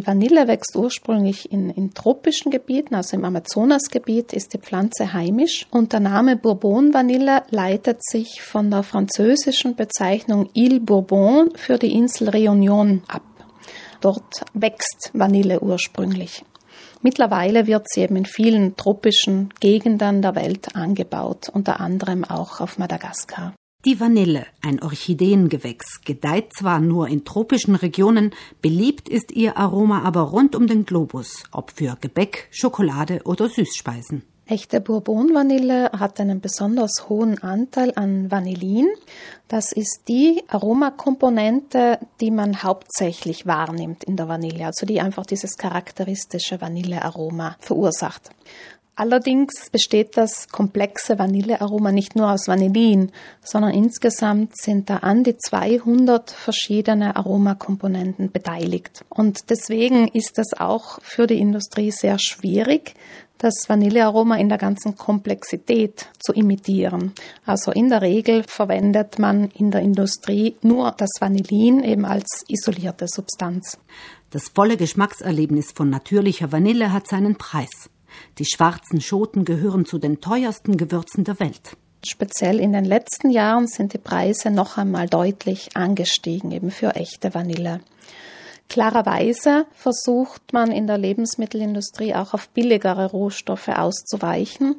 Die Vanille wächst ursprünglich in, in tropischen Gebieten, also im Amazonasgebiet ist die Pflanze heimisch und der Name Bourbon Vanille leitet sich von der französischen Bezeichnung Ile Bourbon für die Insel Réunion ab. Dort wächst Vanille ursprünglich. Mittlerweile wird sie eben in vielen tropischen Gegenden der Welt angebaut, unter anderem auch auf Madagaskar. Die Vanille, ein Orchideengewächs, gedeiht zwar nur in tropischen Regionen, beliebt ist ihr Aroma aber rund um den Globus, ob für Gebäck, Schokolade oder Süßspeisen. Echte Bourbon-Vanille hat einen besonders hohen Anteil an Vanillin. Das ist die Aromakomponente, die man hauptsächlich wahrnimmt in der Vanille, also die einfach dieses charakteristische Vanillearoma verursacht. Allerdings besteht das komplexe Vanillearoma nicht nur aus Vanillin, sondern insgesamt sind da an die 200 verschiedene Aromakomponenten beteiligt. Und deswegen ist es auch für die Industrie sehr schwierig, das Vanillearoma in der ganzen Komplexität zu imitieren. Also in der Regel verwendet man in der Industrie nur das Vanillin eben als isolierte Substanz. Das volle Geschmackserlebnis von natürlicher Vanille hat seinen Preis. Die schwarzen Schoten gehören zu den teuersten Gewürzen der Welt. Speziell in den letzten Jahren sind die Preise noch einmal deutlich angestiegen, eben für echte Vanille. Klarerweise versucht man in der Lebensmittelindustrie auch auf billigere Rohstoffe auszuweichen.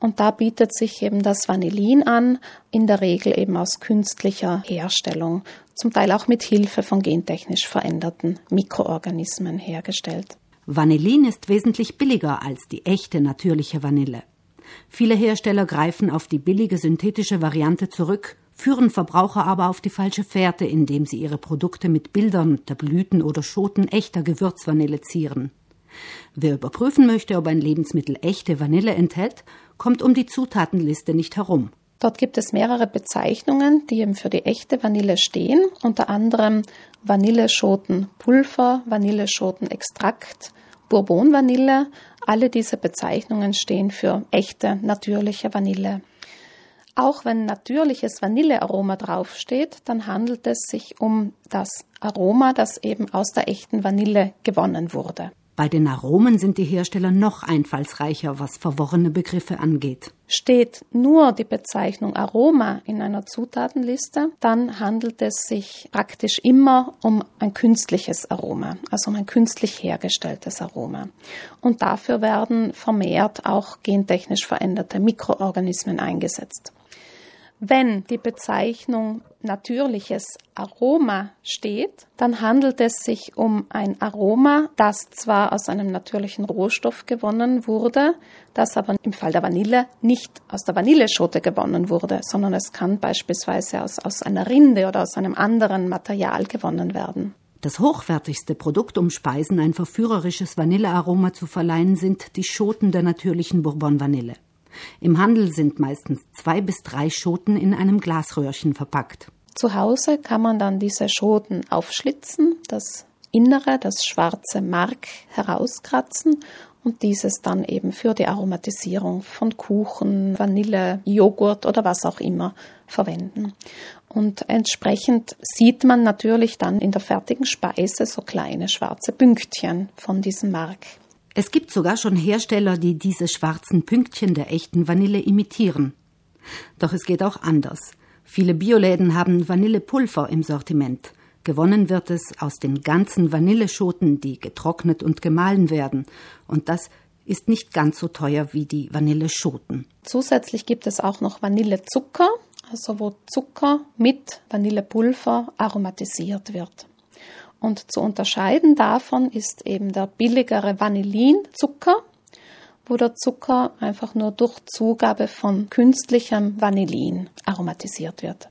Und da bietet sich eben das Vanillin an, in der Regel eben aus künstlicher Herstellung, zum Teil auch mit Hilfe von gentechnisch veränderten Mikroorganismen hergestellt. Vanillin ist wesentlich billiger als die echte natürliche Vanille. Viele Hersteller greifen auf die billige synthetische Variante zurück, führen Verbraucher aber auf die falsche Fährte, indem sie ihre Produkte mit Bildern der Blüten oder Schoten echter Gewürzvanille zieren. Wer überprüfen möchte, ob ein Lebensmittel echte Vanille enthält, kommt um die Zutatenliste nicht herum. Dort gibt es mehrere Bezeichnungen, die eben für die echte Vanille stehen, unter anderem Vanilleschotenpulver, Vanilleschotenextrakt, Bourbon-Vanille. Alle diese Bezeichnungen stehen für echte, natürliche Vanille. Auch wenn natürliches Vanillearoma draufsteht, dann handelt es sich um das Aroma, das eben aus der echten Vanille gewonnen wurde. Bei den Aromen sind die Hersteller noch einfallsreicher, was verworrene Begriffe angeht. Steht nur die Bezeichnung Aroma in einer Zutatenliste, dann handelt es sich praktisch immer um ein künstliches Aroma, also um ein künstlich hergestelltes Aroma. Und dafür werden vermehrt auch gentechnisch veränderte Mikroorganismen eingesetzt. Wenn die Bezeichnung natürliches Aroma steht, dann handelt es sich um ein Aroma, das zwar aus einem natürlichen Rohstoff gewonnen wurde, das aber im Fall der Vanille nicht aus der Vanilleschote gewonnen wurde, sondern es kann beispielsweise aus, aus einer Rinde oder aus einem anderen Material gewonnen werden. Das hochwertigste Produkt, um Speisen ein verführerisches Vanillearoma zu verleihen, sind die Schoten der natürlichen Bourbon-Vanille. Im Handel sind meistens zwei bis drei Schoten in einem Glasröhrchen verpackt. Zu Hause kann man dann diese Schoten aufschlitzen, das Innere, das schwarze Mark herauskratzen und dieses dann eben für die Aromatisierung von Kuchen, Vanille, Joghurt oder was auch immer verwenden. Und entsprechend sieht man natürlich dann in der fertigen Speise so kleine schwarze Pünktchen von diesem Mark. Es gibt sogar schon Hersteller, die diese schwarzen Pünktchen der echten Vanille imitieren. Doch es geht auch anders. Viele Bioläden haben Vanillepulver im Sortiment. Gewonnen wird es aus den ganzen Vanilleschoten, die getrocknet und gemahlen werden. Und das ist nicht ganz so teuer wie die Vanilleschoten. Zusätzlich gibt es auch noch Vanillezucker, also wo Zucker mit Vanillepulver aromatisiert wird. Und zu unterscheiden davon ist eben der billigere Vanillinzucker, wo der Zucker einfach nur durch Zugabe von künstlichem Vanillin aromatisiert wird.